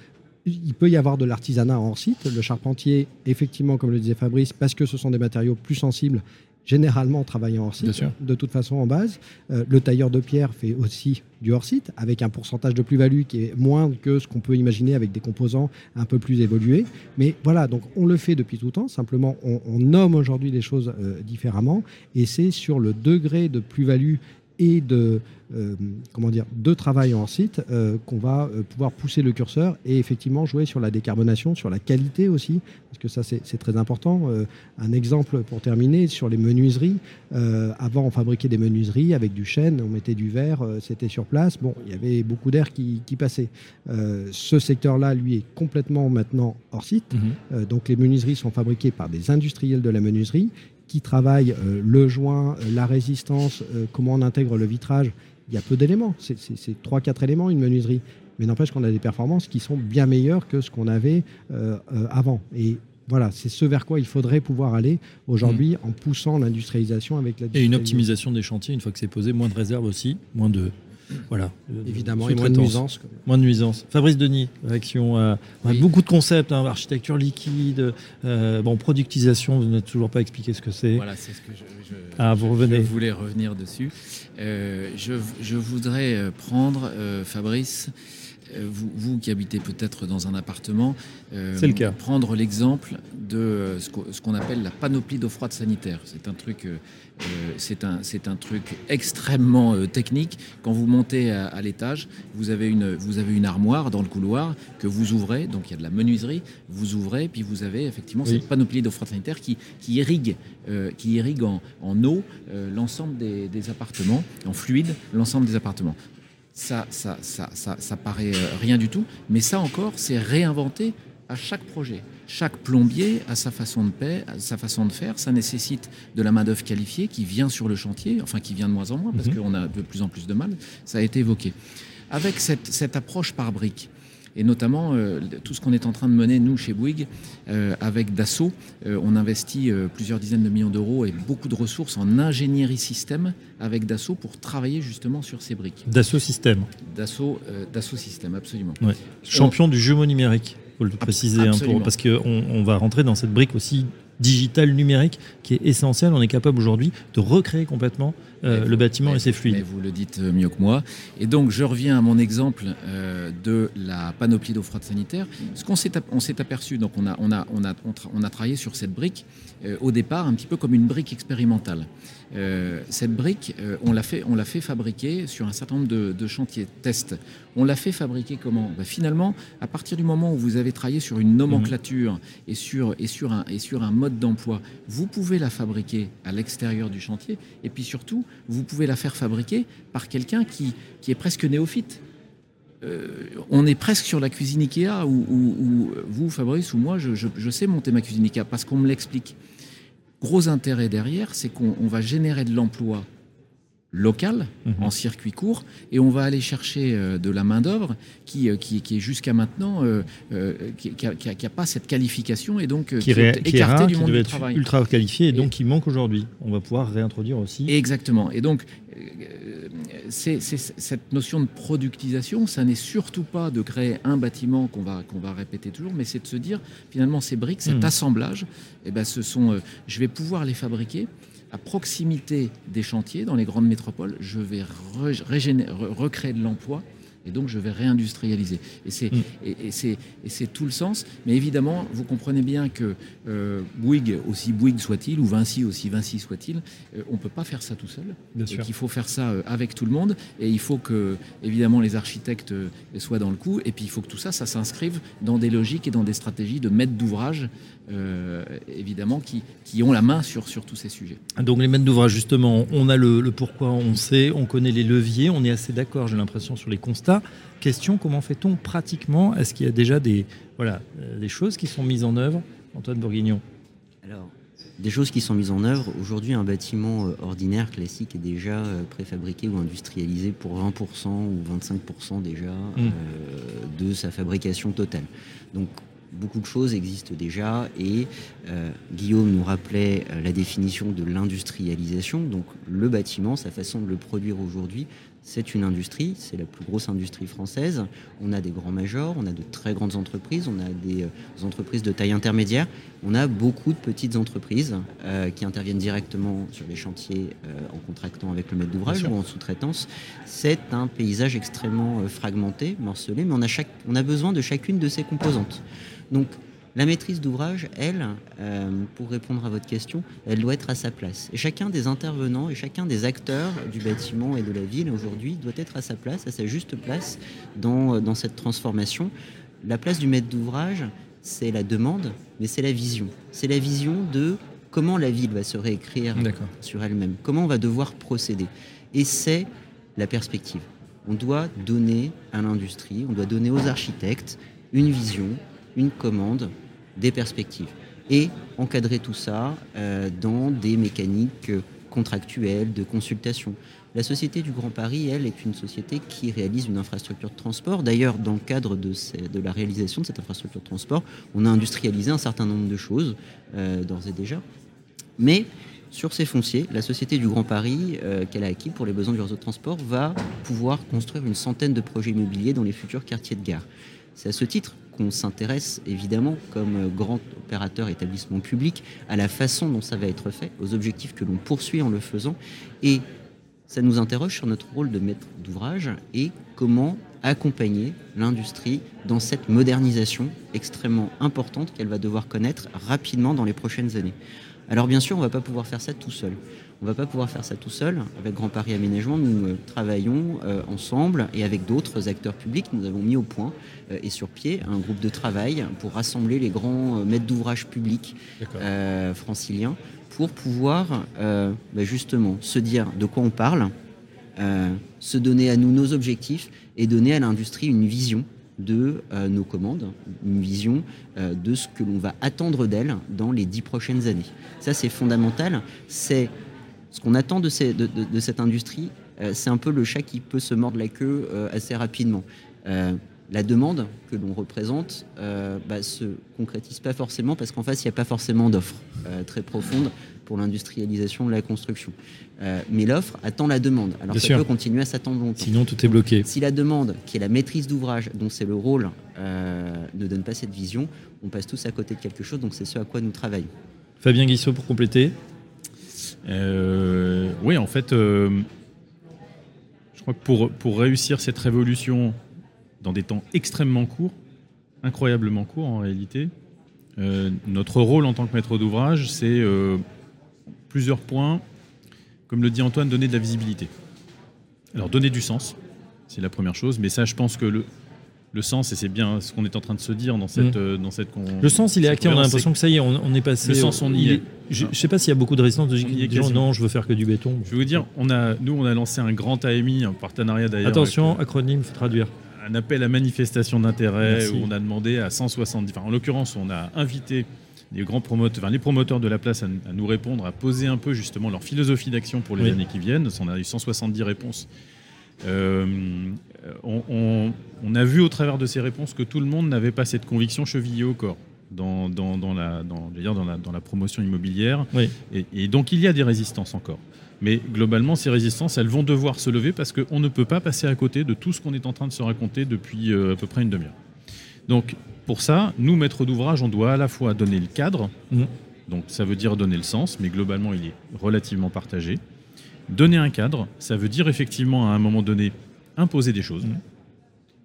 il peut y avoir de l'artisanat hors site. Le charpentier, effectivement, comme le disait Fabrice, parce que ce sont des matériaux plus sensibles, généralement travaillant hors site, de toute façon en base. Euh, le tailleur de pierre fait aussi du hors site, avec un pourcentage de plus-value qui est moins que ce qu'on peut imaginer avec des composants un peu plus évolués. Mais voilà, donc on le fait depuis tout le temps, simplement on, nomme aujourd'hui les choses euh, différemment, et c'est sur le degré de plus-value et de, euh, comment dire, de travail en site euh, qu'on va euh, pouvoir pousser le curseur et effectivement jouer sur la décarbonation, sur la qualité aussi, parce que ça c'est très important. un exemple pour terminer sur les menuiseries. avant on fabriquait des menuiseries avec du chêne, on mettait du verre, c'était sur place. Bon, il y avait beaucoup d'air qui, qui, passait. ce secteur-là, lui, est complètement maintenant hors site. Mhm. donc les menuiseries sont fabriquées par des industriels de la menuiserie qui travaille euh, le joint, euh, la résistance, euh, comment on intègre le vitrage. Il y a peu d'éléments. C'est 3-4 éléments, une menuiserie. Mais n'empêche qu'on a des performances qui sont bien meilleures que ce qu'on avait avant. Et voilà, c'est ce vers quoi il faudrait pouvoir aller aujourd'hui mmh. en poussant l'industrialisation avec la Et une optimisation des chantiers, une fois que c'est posé, moins de réserves aussi, moins de, voilà. Évidemment, et moins de nuisances. Moins de nuisances. Fabrice Denis, réaction à beaucoup de concepts, hein, architecture liquide, euh, bon, productisation, vous n'avez toujours pas expliqué ce que c'est. Voilà, c'est ce que je, ah, vous revenez. voulais revenir dessus. Euh, je, voudrais euh, prendre, Fabrice, vous, vous, qui habitez peut-être dans un appartement, le cas. prendre l'exemple de ce qu'on appelle la panoplie d'eau froide sanitaire. C'est un truc euh, c'est un, un, truc extrêmement euh, technique. Quand vous montez à, l'étage, vous, avez une, vous avez une armoire dans le couloir que vous ouvrez, donc il y a de la menuiserie, vous ouvrez, puis vous avez effectivement cette panoplie d'eau froide sanitaire qui, qui irrigue, euh, qui irrigue en, en eau l'ensemble des, des, appartements, en fluide l'ensemble des appartements. Ça, ça, ça, ça, ça paraît rien du tout, mais ça encore, c'est réinventé à chaque projet. Chaque plombier a sa façon de, paix, sa façon de faire. Ça nécessite de la main-d'œuvre qualifiée qui vient sur le chantier, enfin qui vient de moins en moins parce mhm. qu'on a de plus en plus de mal. Ça a été évoqué. Avec cette, cette approche par briques, et notamment euh, tout ce qu'on est en train de mener, nous, chez Bouygues, euh, avec Dassault. Euh, on investit plusieurs dizaines de millions d'euros et beaucoup de ressources en ingénierie système avec Dassault pour travailler justement sur ces briques. Dassault Système Dassault, Dassault Système, absolument. Champion du jumeau numérique faut le préciser, hein, parce qu'on on va rentrer dans cette brique aussi digitale numérique qui est essentielle. On est capable aujourd'hui de recréer complètement euh, le bâtiment et ses fluides. vous le dites euh, mieux que moi. Et donc, je reviens à mon exemple euh, de la panoplie d'eau froide sanitaire. Ce qu'on s'est, on s'est aperçu, donc on a, on, a, on, a, on a travaillé sur cette brique au départ un petit peu comme une brique expérimentale. Cette brique, on, l'a fait, on l'a fait fabriquer sur un certain nombre de, chantiers test. On l'a fait fabriquer comment? Bah, Finalement, à partir du moment où vous avez travaillé sur une nomenclature mhm. et, sur, et, sur un, et sur un mode d'emploi, vous pouvez la fabriquer à l'extérieur du chantier. Et puis surtout, vous pouvez la faire fabriquer par quelqu'un qui, qui est presque néophyte. Euh, on est presque sur la cuisine Ikea où, vous, Fabrice, ou moi, je, sais monter ma cuisine Ikea parce qu'on me l'explique. Gros intérêt derrière, c'est qu'on va générer de l'emploi local, mhm. en circuit court, et on va aller chercher euh, de la main-d'œuvre qui, euh, qui, qui, est jusqu'à maintenant, euh, qui n'a pas cette qualification et donc qui, est écarté du monde du travail. Ultra qualifié et, donc qui manque aujourd'hui. On va pouvoir réintroduire aussi. Exactement. Et donc, c'est, cette notion de productisation, ça n'est surtout pas de créer un bâtiment qu'on va, qu'on va répéter toujours, mais c'est de se dire, finalement, ces briques, cet mhm. assemblage, eh ben, ce sont, je vais pouvoir les fabriquer à proximité des chantiers, dans les grandes métropoles, je vais recréer de l'emploi et donc je vais réindustrialiser. Et c'est, mm. et, c'est, et c'est tout le sens. Mais évidemment, vous comprenez bien que euh, Bouygues, aussi Bouygues soit-il, ou Vinci, aussi Vinci soit-il, euh, on ne peut pas faire ça tout seul. Bien sûr. Qu'il faut faire ça euh, avec tout le monde. Et il faut que, évidemment, les architectes soient dans le coup. Et puis il faut que tout ça, ça s'inscrive dans des logiques et dans des stratégies de maîtres d'ouvrage, évidemment, qui, qui ont la main sur, sur tous ces sujets. Donc les maîtres d'ouvrage, justement, on a le, le pourquoi, on sait, on connaît les leviers, on est assez d'accord, j'ai l'impression, sur les constats. Question, comment fait-on pratiquement? Est-ce qu'il y a déjà des, voilà, euh, des choses qui sont mises en œuvre? Antoine Bourguignon Alors, des choses qui sont mises en œuvre. Aujourd'hui, un bâtiment euh, ordinaire, classique, est déjà euh, préfabriqué ou industrialisé pour 20% ou 25% déjà mmh. de sa fabrication totale. Donc, beaucoup de choses existent déjà et euh, Guillaume nous rappelait euh, la définition de l'industrialisation. Donc le bâtiment, sa façon de le produire aujourd'hui, c'est une industrie, c'est la plus grosse industrie française. On a des grands majors, on a de très grandes entreprises, on a des, euh, entreprises de taille intermédiaire, on a beaucoup de petites entreprises qui interviennent directement sur les chantiers en contractant avec le maître d'ouvrage ou en sous-traitance. C'est un paysage extrêmement fragmenté, morcelé, mais on a, chaque, on a besoin de chacune de ces composantes. Donc la maîtrise d'ouvrage, elle, euh, pour répondre à votre question, elle doit être à sa place. Et chacun des intervenants et chacun des acteurs du bâtiment et de la ville aujourd'hui doit être à sa place, à sa juste place dans, dans cette transformation. La place du maître d'ouvrage, c'est la demande, mais c'est la vision. C'est la vision de comment la ville va se réécrire sur elle-même, comment on va devoir procéder. Et c'est la perspective. On doit donner à l'industrie, on doit donner aux architectes une vision, une commande, des perspectives. Et encadrer tout ça euh, dans des mécaniques contractuelles, de consultation. La Société du Grand Paris, elle, est une société qui réalise une infrastructure de transport. D'ailleurs, dans le cadre de, la réalisation de cette infrastructure de transport, on a industrialisé un certain nombre de choses, euh, d'ores et déjà. Mais sur ces fonciers, la Société du Grand Paris, euh, qu'elle a acquis pour les besoins du réseau de transport, va pouvoir construire une centaine de projets immobiliers dans les futurs quartiers de gare. C'est à ce titre qu'on s'intéresse évidemment comme grand opérateur établissement public à la façon dont ça va être fait, aux objectifs que l'on poursuit en le faisant. Et ça nous interroge sur notre rôle de maître d'ouvrage et comment accompagner l'industrie dans cette modernisation extrêmement importante qu'elle va devoir connaître rapidement dans les prochaines années. Alors bien sûr, on ne va pas pouvoir faire ça tout seul. On ne va pas pouvoir faire ça tout seul. Avec Grand Paris Aménagement, nous euh, travaillons euh, ensemble et avec d'autres acteurs publics, nous avons mis au point euh, et sur pied un groupe de travail pour rassembler les grands maîtres d'ouvrage publics franciliens pour pouvoir bah, justement se dire de quoi on parle, se donner à nous nos objectifs et donner à l'industrie une vision de nos commandes, une vision de ce que l'on va attendre d'elle dans les dix prochaines années. Ça, c'est fondamental. C'est ce qu'on attend de, cette industrie, euh, c'est un peu le chat qui peut se mordre la queue euh, assez rapidement. Euh, la demande que l'on représente ne bah, se concrétise pas forcément parce qu'en face, il n'y a pas forcément d'offres très profondes pour l'industrialisation de la construction. mais l'offre attend la demande. Alors ça peut continuer à s'attendre longtemps. Sinon, tout est bloqué. Si la demande, qui est la maîtrise d'ouvrage, dont c'est le rôle, ne donne pas cette vision, on passe tous à côté de quelque chose. Donc c'est ce à quoi nous travaillons. Fabien Guissot pour compléter. Euh, oui, en fait, euh, je crois que pour, pour réussir cette révolution dans des temps extrêmement courts, incroyablement courts en réalité, euh, notre rôle en tant que maître d'ouvrage, c'est plusieurs points. Comme le dit Antoine, donner de la visibilité. Alors donner du sens, c'est la première chose, mais ça, je pense que le, le sens, et c'est bien ce qu'on est en train de se dire dans cette. Mm. Euh, dans cette le sens, il est acquis, on a l'impression que ça y est, on, est passé. Le sens, on y est. Je ne sais pas s'il y a beaucoup de résistance de gens non, je veux faire que du béton. Je vais vous dire, on a, nous, on a lancé un grand AMI, en partenariat d'ailleurs. Attention, acronyme, acronyme, faut traduire. Un appel à manifestation d'intérêt où on a demandé à 170. Enfin, en l'occurrence, on a invité les grands promoteurs, enfin, les promoteurs de la place à, nous répondre, à poser un peu justement leur philosophie d'action pour les années qui viennent. On a eu 170 réponses. Euh, on, a vu au travers de ces réponses que tout le monde n'avait pas cette conviction chevillée au corps dans, la, dans, la, promotion immobilière. Et, donc il y a des résistances encore. Mais globalement, ces résistances, elles vont devoir se lever parce qu'on ne peut pas passer à côté de tout ce qu'on est en train de se raconter depuis euh, à peu près une demi-heure. Donc pour ça, nous, maîtres d'ouvrage, on doit à la fois donner le cadre, mmh. donc ça veut dire donner le sens, mais globalement, il est relativement partagé. Donner un cadre, ça veut dire effectivement à un moment donné imposer des choses. Mmh.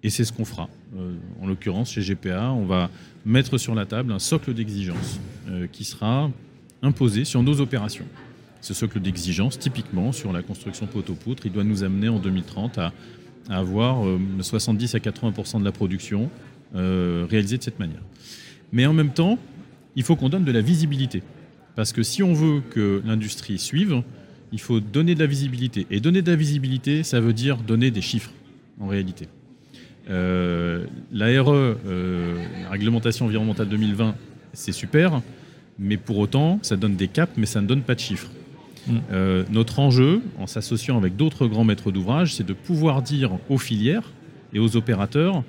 Et c'est ce qu'on fera. Euh, en l'occurrence, chez GPA, on va mettre sur la table un socle d'exigence euh, qui sera imposé sur nos opérations. Ce socle d'exigence, typiquement sur la construction poteau-poutre, il doit nous amener en 2030 à, avoir 70 euh, à 80% de la production réalisée de cette manière. Mais en même temps, il faut qu'on donne de la visibilité. Parce que si on veut que l'industrie suive, il faut donner de la visibilité. Et donner de la visibilité, ça veut dire donner des chiffres, en réalité. Euh, la RE, euh, la réglementation environnementale 2020, c'est super, mais pour autant, ça donne des caps, mais ça ne donne pas de chiffres. Mm. Euh, notre enjeu, en s'associant avec d'autres grands maîtres d'ouvrage, c'est de pouvoir dire aux filières et aux opérateurs,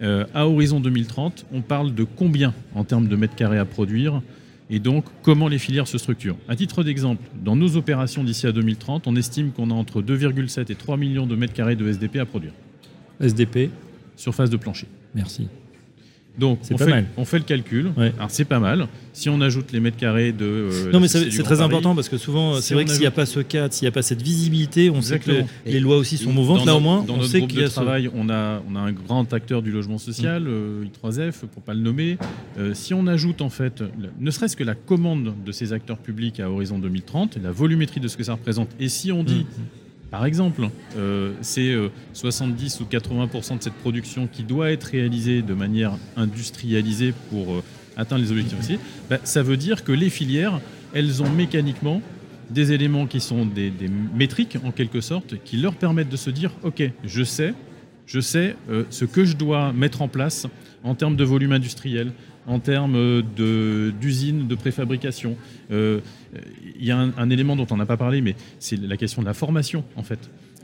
à horizon 2030, on parle de combien en termes de mètres carrés à produire et donc comment les filières se structurent. À titre d'exemple, dans nos opérations d'ici à 2030, on estime qu'on a entre 2,7 et 3 millions de mètres carrés de SDP à produire. SDP, surface de plancher. merci. Donc on pas fait, mal. on fait le calcul. Ouais. Alors c'est pas mal. Si on ajoute les mètres carrés de... euh, Non, mais c'est très Paris, important parce que souvent, Si c'est vrai que s'il n'y a pas ce cadre, s'il n'y a pas cette visibilité, on sait que les, les lois aussi sont mouvantes. Là, au moins, dans on notre sait groupe qu'il y de a ce. travail, on a, on a un grand acteur du logement social, euh, I3F, pour pas le nommer. Euh, si on ajoute en fait, le- ne serait-ce que la commande de ces acteurs publics à horizon 2030, et la volumétrie de ce que ça représente, et si on dit, par exemple, euh, c'est euh, 70 ou 80% de cette production qui doit être réalisée de manière industrialisée pour euh, atteindre les objectifs aussi, bah, ça veut dire que les filières, elles ont mécaniquement des éléments qui sont des, métriques en quelque sorte, qui leur permettent de se dire, ok, je sais, je sais euh, ce que je dois mettre en place en termes de volume industriel, en termes de- d'usines de, préfabrication. Euh, Il y a un élément dont on n'a pas parlé, mais c'est la question de la formation en fait.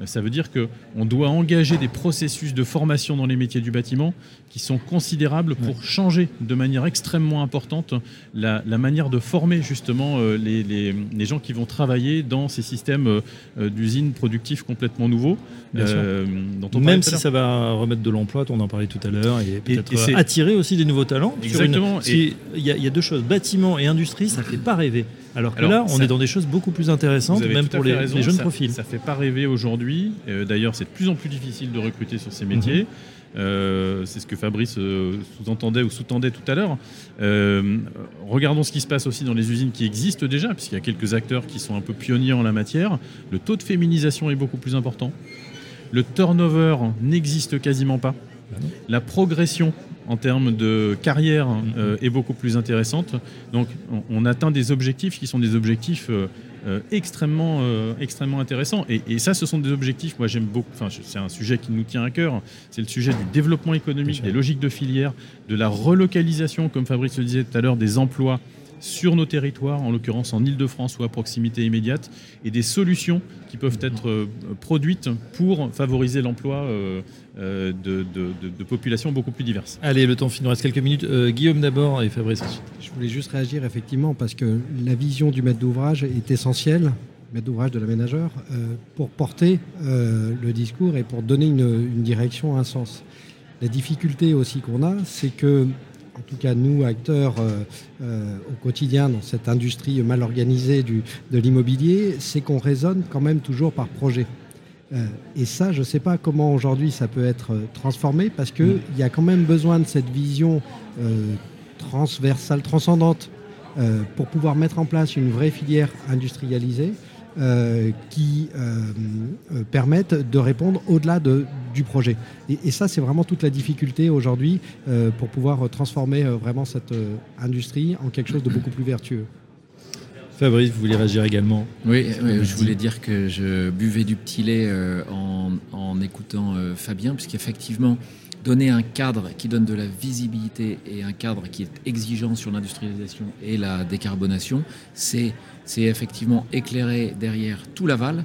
Ça veut dire qu'on doit engager des processus de formation dans les métiers du bâtiment qui sont considérables pour changer de manière extrêmement importante la, la manière de former justement euh, les, les- les gens qui vont travailler dans ces systèmes euh, euh, d'usines productifs complètement nouveaux. Euh, dont on Même si ça va remettre de l'emploi, on en parlait tout à l'heure, et peut-être attirer aussi des nouveaux talents. une- qu'il y, il y a deux choses, bâtiment et industrie, ça *clears throat* fait pas rêver. Alors que Alors, là, on ça- est dans des choses beaucoup plus intéressantes, même pour les, les jeunes ça, profils. Ça fait pas rêver aujourd'hui. Euh, D'ailleurs, c'est de plus en plus difficile de recruter sur ces métiers. Mhm. Euh, c'est ce que Fabrice euh, sous-entendait ou sous-tendait tout à l'heure. Euh, regardons ce qui se passe aussi dans les usines qui existent déjà, puisqu'il y a quelques acteurs qui sont un peu pionniers en la matière. Le taux de féminisation est beaucoup plus important. Le turnover n'existe quasiment pas. La progression en termes de carrière euh, est beaucoup plus intéressante. Donc on, on atteint des objectifs qui sont des objectifs euh, euh, extrêmement, euh, extrêmement intéressants. Et, et ça, ce sont des objectifs, moi j'aime beaucoup, enfin c'est un sujet qui nous tient à cœur, c'est le sujet du développement économique, des logiques de filière, de la relocalisation, comme Fabrice le disait tout à l'heure, des emplois sur nos territoires, en l'occurrence en Ile-de-France ou à proximité immédiate, et des solutions qui peuvent être euh, produites pour favoriser l'emploi euh, euh, de, de- de- de populations beaucoup plus diverses. Allez, le temps file, il nous reste quelques minutes. Euh, Guillaume d'abord et Fabrice ensuite. Je voulais juste réagir effectivement parce que la vision du maître d'ouvrage est essentielle, maître d'ouvrage de l'aménageur, euh, pour porter euh, le discours et pour donner une, une direction, un sens. La difficulté aussi qu'on a, c'est que, en tout cas nous, acteurs euh, euh, au quotidien dans cette industrie mal organisée du, de l'immobilier, c'est qu'on raisonne quand même toujours par projet. Euh, et ça, je ne sais pas comment aujourd'hui ça peut être euh, transformé parce qu'il il y a quand même besoin de cette vision euh, transversale, transcendante, euh, pour pouvoir mettre en place une vraie filière industrialisée euh, qui euh, euh, permette de répondre au-delà de, du projet. Et, et ça, c'est vraiment toute la difficulté aujourd'hui euh, pour pouvoir transformer euh, vraiment cette euh, industrie en quelque chose de beaucoup plus vertueux. Fabrice, vous voulez réagir également Oui, oui, je voulais dire que je buvais du petit lait euh, en, en écoutant euh, Fabien, puisqu'effectivement, donner un cadre qui donne de la visibilité et un cadre qui est exigeant sur l'industrialisation et la décarbonation, c'est effectivement éclairer derrière tout l'aval.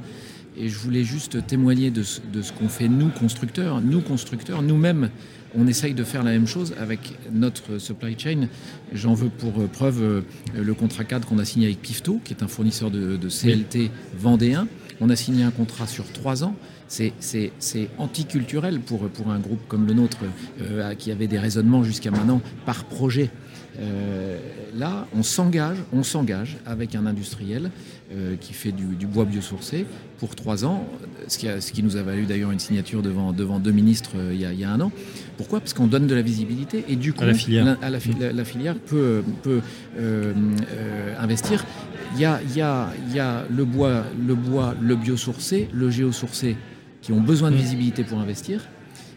Et je voulais juste témoigner de ce, de ce qu'on fait nous, constructeurs. Nous, constructeurs, nous-mêmes, on essaye de faire la même chose avec notre supply chain. J'en veux pour preuve euh, le contrat cadre qu'on a signé avec Pifto, qui est un fournisseur de, de CLT vendéen. On a signé un contrat sur trois ans. C'est- anticulturel pour, pour un groupe comme le nôtre, euh, qui avait des raisonnements jusqu'à maintenant par projet. Euh, là, on s'engage, on s'engage avec un industriel euh, qui fait du, du bois biosourcé pour trois ans, ce qui, a- ce qui nous a valu d'ailleurs une signature devant, devant deux ministres euh, il, y a, il y a un an. Pourquoi? Parce qu'on donne de la visibilité et du coup, À la filière. la, à la fi- la- la filière peut, peut euh, euh, investir. Il y a, il y, a, il y a le bois, le bois, le biosourcé, le géosourcé qui ont besoin de visibilité pour investir.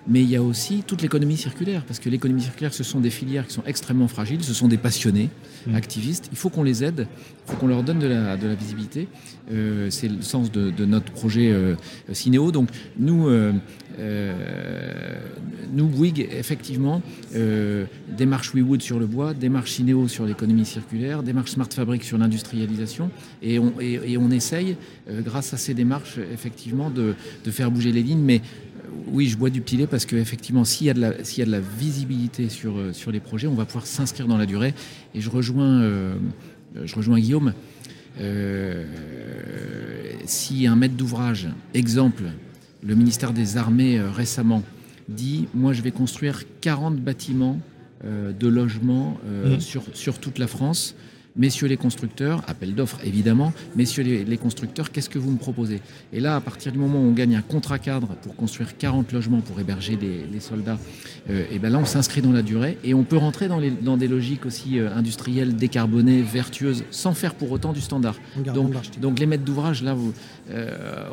Mais il y a aussi toute l'économie circulaire, parce que l'économie circulaire, ce sont des filières qui sont extrêmement fragiles, ce sont des passionnés, Mm. activistes. Il faut qu'on les aide, il faut qu'on leur donne de la, de la visibilité. Euh, c'est le sens de, de notre projet euh, Cinéo. Donc nous, euh, euh, nous Bouygues, effectivement, euh, démarche WeWood sur le bois, démarche Cinéo sur l'économie circulaire, démarche Smart Fabric sur l'industrialisation, et on, et, et on essaye, grâce à ces démarches, effectivement, de, de faire bouger les lignes. Mais oui, je bois du petit lait parce qu'effectivement, s'il y, a de la, s'il y a de la visibilité sur, euh, sur les projets, on va pouvoir s'inscrire dans la durée. Et je rejoins, euh, je rejoins Guillaume. Euh, si un maître d'ouvrage, exemple, le ministère des Armées récemment, dit Moi, je vais construire 40 bâtiments de logement mmh. sur, sur toute la France messieurs les constructeurs, appel d'offres évidemment, messieurs les, constructeurs, qu'est-ce que vous me proposez? Et là, à partir du moment où on gagne un contrat cadre pour construire 40 logements pour héberger les, soldats, euh, et ben là, on s'inscrit dans la durée et on peut rentrer dans, les, dans des logiques aussi euh, industrielles, décarbonées, vertueuses, sans faire pour autant du standard. Donc, donc, les maîtres d'ouvrage, là, euh,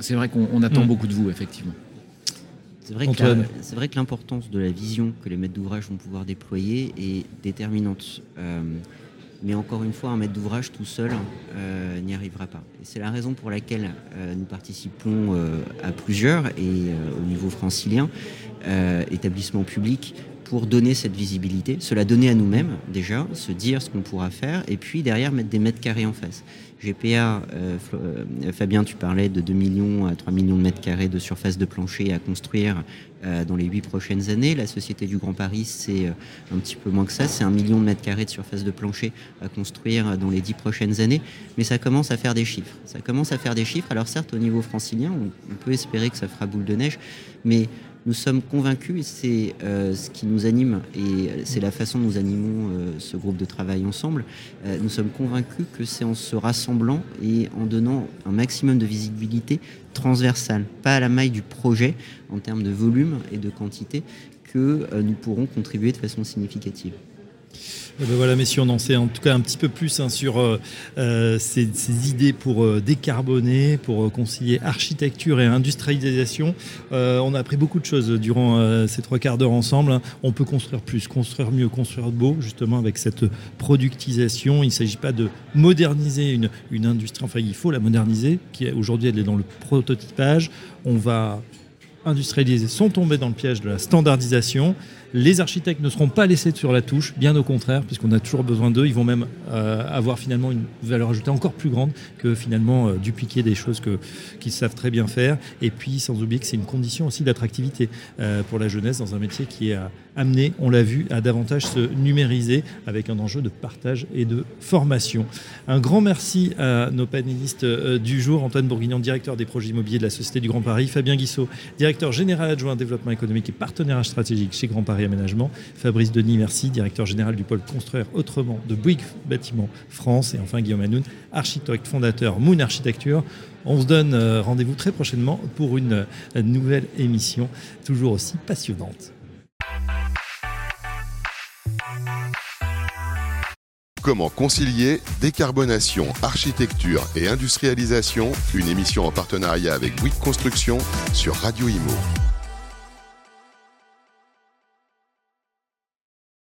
c'est vrai qu'on attend mm. beaucoup de vous, effectivement. C'est vrai, vrai, que l'importance de la vision que les maîtres d'ouvrage vont pouvoir déployer est déterminante. Mais encore une fois, un maître d'ouvrage tout seul euh, n'y arrivera pas. C'est la raison pour laquelle euh, nous participons euh, à plusieurs et au niveau francilien, établissement public, pour donner cette visibilité, se la donner à nous-mêmes déjà, se dire ce qu'on pourra faire, et puis derrière mettre des mètres carrés en face. GPA, euh, euh, Fabien, tu parlais de 2 millions à 3 millions de mètres carrés de surface de plancher à construire euh, dans les 8 prochaines années. La Société du Grand Paris, c'est un petit peu moins que ça, c'est un million de mètres carrés de surface de plancher à construire dans les 10 prochaines années. Mais ça commence à faire des chiffres. Ça commence à faire des chiffres. Alors certes, au niveau francilien, on peut espérer que ça fera boule de neige, mais nous sommes convaincus, et c'est euh, ce qui nous anime, et c'est la façon dont nous animons euh, ce groupe de travail ensemble, euh, nous sommes convaincus que c'est en se rassemblant et en donnant un maximum de visibilité transversale, pas à la maille du projet en termes de volume et de quantité, que nous pourrons contribuer de façon significative. Eh ben voilà, messieurs, on en sait en tout cas un petit peu plus hein, sur euh, euh, ces, idées pour euh, décarboner, pour concilier architecture et industrialisation. on a appris beaucoup de choses durant ces trois quarts d'heure ensemble. Hein. On peut construire plus, construire mieux, construire beau, justement avec cette productisation. Il ne s'agit pas de moderniser une, une industrie, enfin il faut la moderniser, qui aujourd'hui elle est dans le prototypage. On va industrialiser sans tomber dans le piège de la standardisation. Les architectes ne seront pas laissés sur la touche, bien au contraire, puisqu'on a toujours besoin d'eux. Ils vont même euh, avoir finalement une valeur ajoutée encore plus grande que finalement euh, dupliquer des choses qu'ils savent très bien faire. Et puis, sans oublier que c'est une condition aussi d'attractivité euh, pour la jeunesse dans un métier qui est amené, on l'a vu, à davantage se numériser avec un enjeu de partage et de formation. Un grand merci à nos panélistes du jour, Antoine Bourguignon, directeur des projets immobiliers de la Société du Grand Paris, Fabien Guissot, directeur général adjoint développement économique et partenaire stratégique chez Grand Paris Aménagement. Fabrice Denis, merci, directeur général du pôle Construire Autrement de Bouygues Bâtiment France. Et enfin Guillaume Hanoun, architecte fondateur Moon Architecture. On se donne euh, rendez-vous très prochainement pour une euh, nouvelle émission toujours aussi passionnante. Comment concilier décarbonation, architecture et industrialisation? Une émission en partenariat avec Bouygues Construction sur Radio Imo.